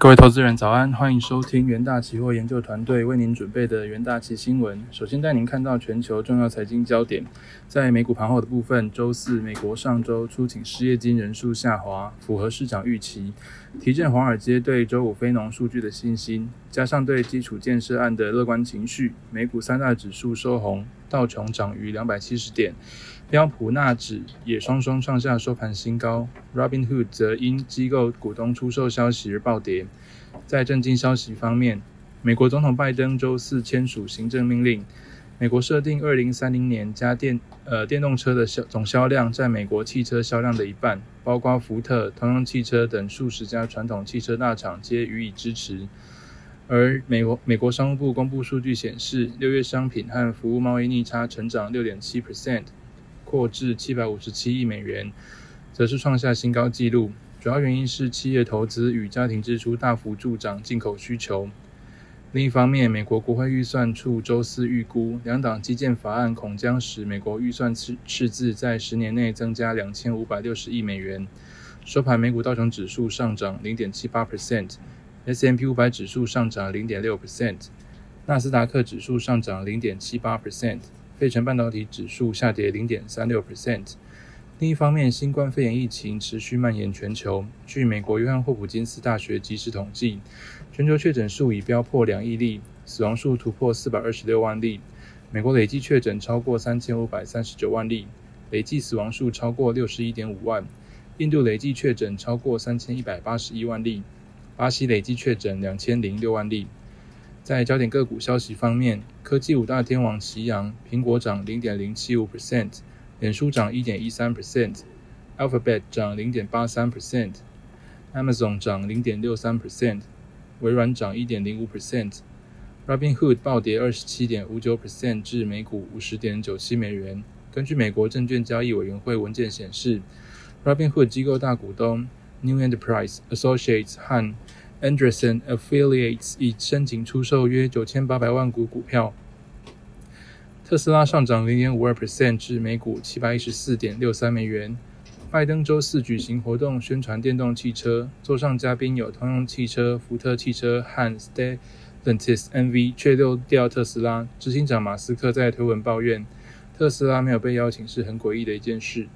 各位投资人早安，欢迎收听元大期货研究团队为您准备的元大期新闻。首先带您看到全球重要财经焦点。在美股盘后的部分，周四美国上周出请失业金人数下滑，符合市场预期，提振华尔街对周五非农数据的信心，加上对基础建设案的乐观情绪，美股三大指数收红，道琼涨逾两百七十点。标普纳指也双双创下收盘新高，Robinhood 则因机构股东出售消息而暴跌。在震惊消息方面，美国总统拜登周四签署行政命令，美国设定二零三零年家电呃电动车的销总销量占美国汽车销量的一半，包括福特、通用汽车等数十家传统汽车大厂皆予以支持。而美国美国商务部公布数据显示，六月商品和服务贸易逆差成长六点七 percent。扩至七百五十七亿美元，则是创下新高纪录。主要原因是企业投资与家庭支出大幅助长进口需求。另一方面，美国国会预算处周四预估，两党基建法案恐将使美国预算赤赤字在十年内增加两千五百六十亿美元。收盘，美股道琼指数上涨零点七八 percent S M P 五百指数上涨零点六 percent，纳斯达克指数上涨零点七八 percent。费城半导体指数下跌零点三六 percent。另一方面，新冠肺炎疫情持续蔓延全球。据美国约翰霍普金斯大学及时统计，全球确诊数已飙破两亿例，死亡数突破四百二十六万例。美国累计确诊超过三千五百三十九万例，累计死亡数超过六十一点五万。印度累计确诊超过三千一百八十一万例，巴西累计确诊两千零六万例。在焦点个股消息方面，科技五大天王齐扬，苹果涨零点零七五 percent，脸书涨一点一三 percent，Alphabet 涨零点八三 percent，Amazon 涨零点六三 percent，微软涨一点零五 percent，Robinhood 暴跌二十七点五九 percent 至每股五十点九七美元。根据美国证券交易委员会文件显示，Robinhood 机构大股东 New Enterprise Associates 和 Anderson Affiliates 已申请出售约九千八百万股股票。特斯拉上涨零点五二 percent 至每股七百一十四点六三美元。拜登周四举行活动宣传电动汽车，座上嘉宾有通用汽车、福特汽车和 Stellantis NV，却漏掉特斯拉。执行长马斯克在推文抱怨，特斯拉没有被邀请是很诡异的一件事。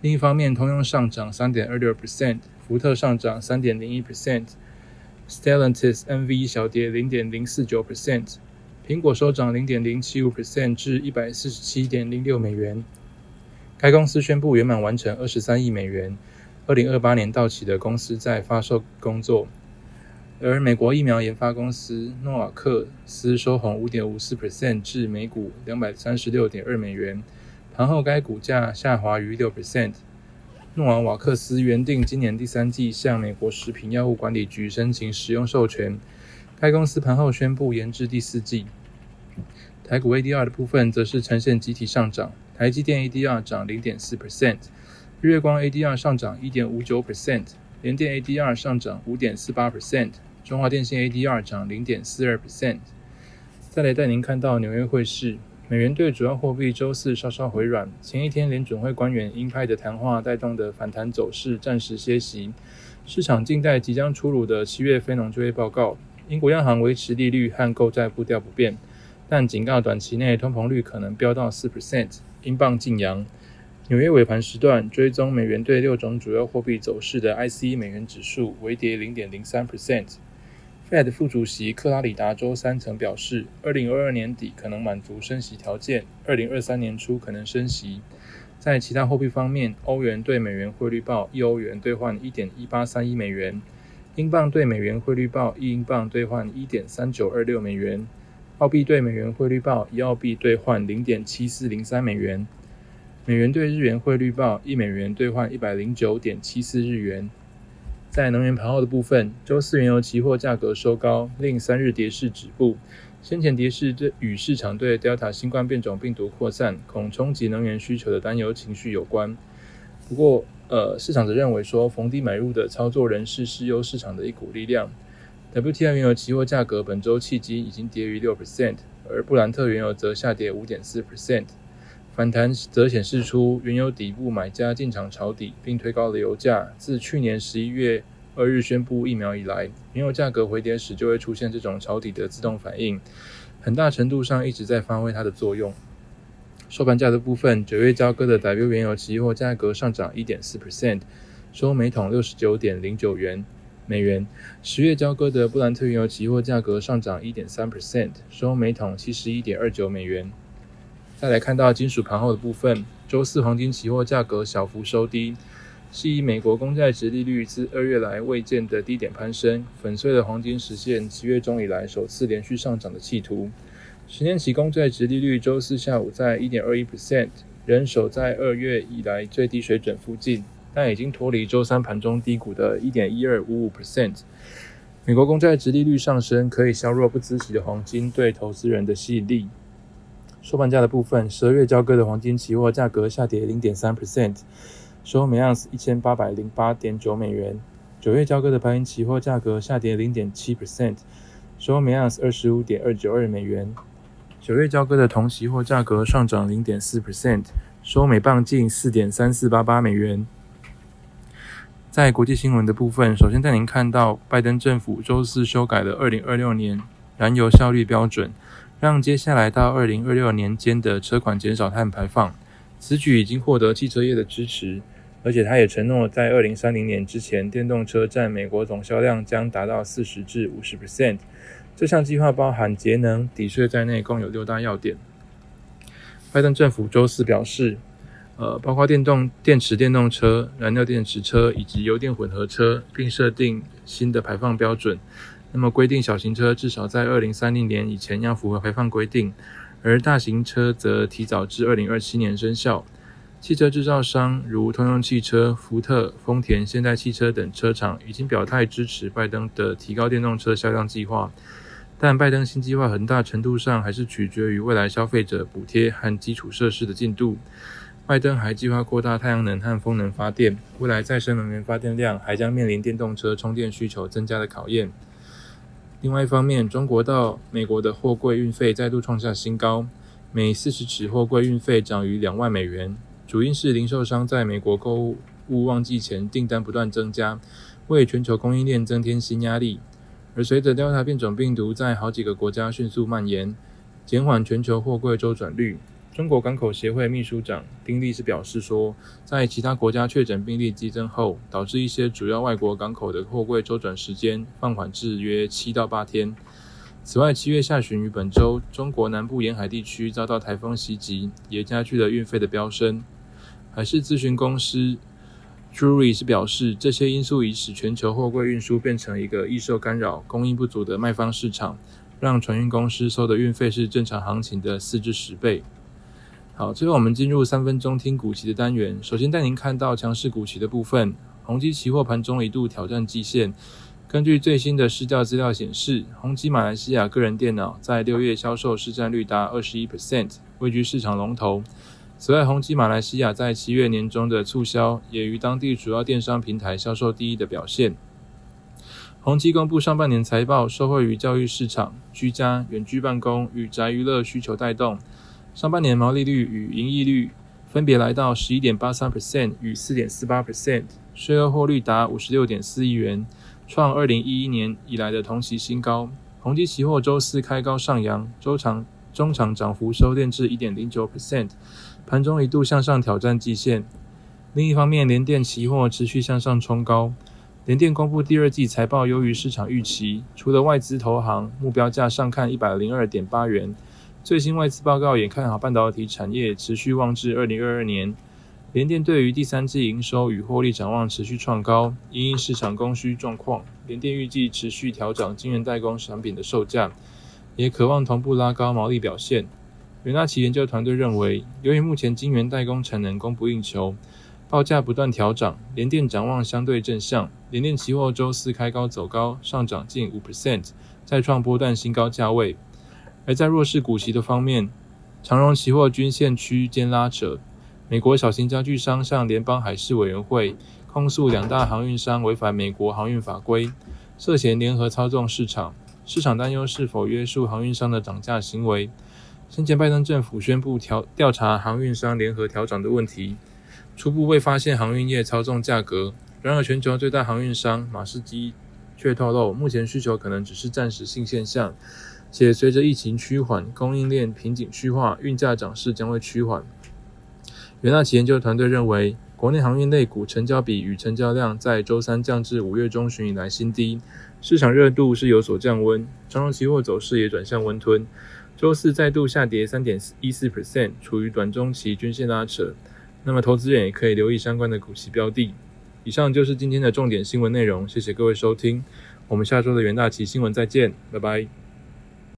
另一方面，通用上涨三点二六 percent。福特上涨三点零一 percent，Stellantis NV 小跌零点零四九 percent，苹果收涨零点零七五 percent 至一百四十七点零六美元。该公司宣布圆满完成二十三亿美元二零二八年到期的公司在发售工作。而美国疫苗研发公司诺瓦克斯收红五点五四 percent 至每股两百三十六点二美元，盘后该股价下滑逾六 percent。诺瓦瓦克斯原定今年第三季向美国食品药物管理局申请使用授权，该公司盘后宣布延至第四季。台股 ADR 的部分则是呈现集体上涨，台积电 ADR 涨零点四 percent，日月光 ADR 上涨一点五九 percent，联电 ADR 上涨五点四八 percent，中华电信 ADR 涨零点四二 percent。再来带您看到纽约汇市。美元对主要货币周四稍稍回软，前一天联准会官员鹰派的谈话带动的反弹走势暂时歇息。市场静待即将出炉的七月非农就业报告。英国央行维持利率和购债步调不变，但警告短期内通膨率可能飙到四 percent。英镑晋阳。纽约尾盘时段追踪美元对六种主要货币走势的 ICE 美元指数微跌零点零三 percent。Fed 副主席克拉里达周三曾表示，二零二二年底可能满足升息条件，二零二三年初可能升息。在其他货币方面，欧元对美元汇率报一欧元兑换一点一八三一美元，英镑对美元汇率报一英镑兑换一点三九二六美元，澳币对美元汇率报一澳币兑换零点七四零三美元，美元对日元汇率报一美元兑换一百零九点七四日元。在能源盘后的部分，周四原油期货价格收高，令三日跌势止步。先前跌势这与市场对 Delta 新冠变种病毒扩散、恐冲击能源需求的担忧情绪有关。不过，呃，市场则认为说逢低买入的操作人士是优市场的一股力量。WTI 原油期货价格本周契机已经跌逾六 percent，而布兰特原油则下跌五点四 percent。反弹则显示出原油底部买家进场抄底，并推高了油价。自去年十一月二日宣布疫苗以来，原油价格回跌时就会出现这种抄底的自动反应，很大程度上一直在发挥它的作用。收盘价的部分，九月交割的 W 原油期货价格上涨一点四 percent，收每桶六十九点零九元美元；十月交割的布兰特原油期货价格上涨一点三 percent，收每桶七十一点二九美元。再来看到金属盘后的部分，周四黄金期货价格小幅收低。是以美国公债值利率自二月来未见的低点攀升，粉碎了黄金实现七月中以来首次连续上涨的企图。十年期公债值利率周四下午在一点二一 percent，仍守在二月以来最低水准附近，但已经脱离周三盘中低谷的一点一二五五 percent。美国公债值利率上升可以削弱不孳息的黄金对投资人的吸引力。收盘价的部分，十二月交割的黄金期货价格下跌零点三 percent。收每盎司一千八百零八点九美元。九月交割的白银期货价格下跌零点七 percent，收每盎司二十五点二九二美元。九月交割的铜期货价格上涨零点四 percent，收每磅近四点三四八八美元。在国际新闻的部分，首先带您看到拜登政府周四修改了二零二六年燃油效率标准，让接下来到二零二六年间的车款减少碳排放。此举已经获得汽车业的支持。而且他也承诺，在二零三零年之前，电动车占美国总销量将达到四十至五十 percent。这项计划包含节能、抵税在内，共有六大要点。拜登政府周四表示，呃，包括电动电池电动车、燃料电池车以及油电混合车，并设定新的排放标准。那么规定小型车至少在二零三零年以前要符合排放规定，而大型车则提早至二零二七年生效。汽车制造商如通用汽车、福特、丰田、现代汽车等车厂已经表态支持拜登的提高电动车销量计划，但拜登新计划很大程度上还是取决于未来消费者补贴和基础设施的进度。拜登还计划扩大太阳能和风能发电，未来再生能源发电量还将面临电动车充电需求增加的考验。另外一方面，中国到美国的货柜运费再度创下新高，每四十尺货柜运费涨逾两万美元。主因是零售商在美国购物旺季前订单不断增加，为全球供应链增添新压力。而随着 Delta 变种病毒在好几个国家迅速蔓延，减缓全球货柜周转率。中国港口协会秘书长丁力是表示说，在其他国家确诊病例激增后，导致一些主要外国港口的货柜周转时间放缓至约七到八天。此外，七月下旬于本周，中国南部沿海地区遭到台风袭击，也加剧了运费的飙升。海事咨询公司 Drury 是表示，这些因素已使全球货柜运输变成一个易受干扰、供应不足的卖方市场，让船运公司收的运费是正常行情的四至十倍。好，最后我们进入三分钟听股期的单元。首先带您看到强势股期的部分，宏基期货盘中一度挑战季线。根据最新的市调资料显示，宏基马来西亚个人电脑在六月销售市占率达二十一 percent，位居市场龙头。此外，宏基马来西亚在七月年中的促销也于当地主要电商平台销售第一的表现。宏基公布上半年财报，受惠于教育市场、居家、远距办公与宅娱乐需求带动，上半年毛利率与盈利率分别来到十一点八三 percent 与四点四八 percent，税后获利达五十六点四亿元，创二零一一年以来的同期新高。宏基期货周四开高上扬，周长中长涨幅收敛至一点零九 percent。盘中一度向上挑战季线。另一方面，联电期货持续向上冲高。联电公布第二季财报优于市场预期，除了外资投行目标价上看一百零二点八元，最新外资报告也看好半导体产业持续旺至二零二二年。联电对于第三季营收与获利展望持续创高，因应市场供需状况，联电预计持续调整晶圆代工产品的售价，也渴望同步拉高毛利表现。元大奇研究团队认为，由于目前晶圆代工产能供不应求，报价不断调涨，联电展望相对正向。联电期货周四开高走高，上涨近五 percent，再创波段新高价位。而在弱势股息的方面，长荣期货均线区间拉扯。美国小型家具商向联邦海事委员会控诉两大航运商违反美国航运法规，涉嫌联合操纵市场。市场担忧是否约束航运商的涨价行为。先前拜登政府宣布调调查航运商联合调涨的问题，初步未发现航运业操纵价格，然而，全球最大航运商马士基却透露，目前需求可能只是暂时性现象，且随着疫情趋缓、供应链瓶颈趋化，运价涨势将会趋缓。元大旗研究团队认为，国内航运类股成交比与成交量在周三降至五月中旬以来新低，市场热度是有所降温，长荣期货走势也转向温吞。周四再度下跌三点一四 percent，处于短中期均线拉扯。那么，投资人也可以留意相关的股息标的。以上就是今天的重点新闻内容，谢谢各位收听，我们下周的元大旗新闻再见，拜拜。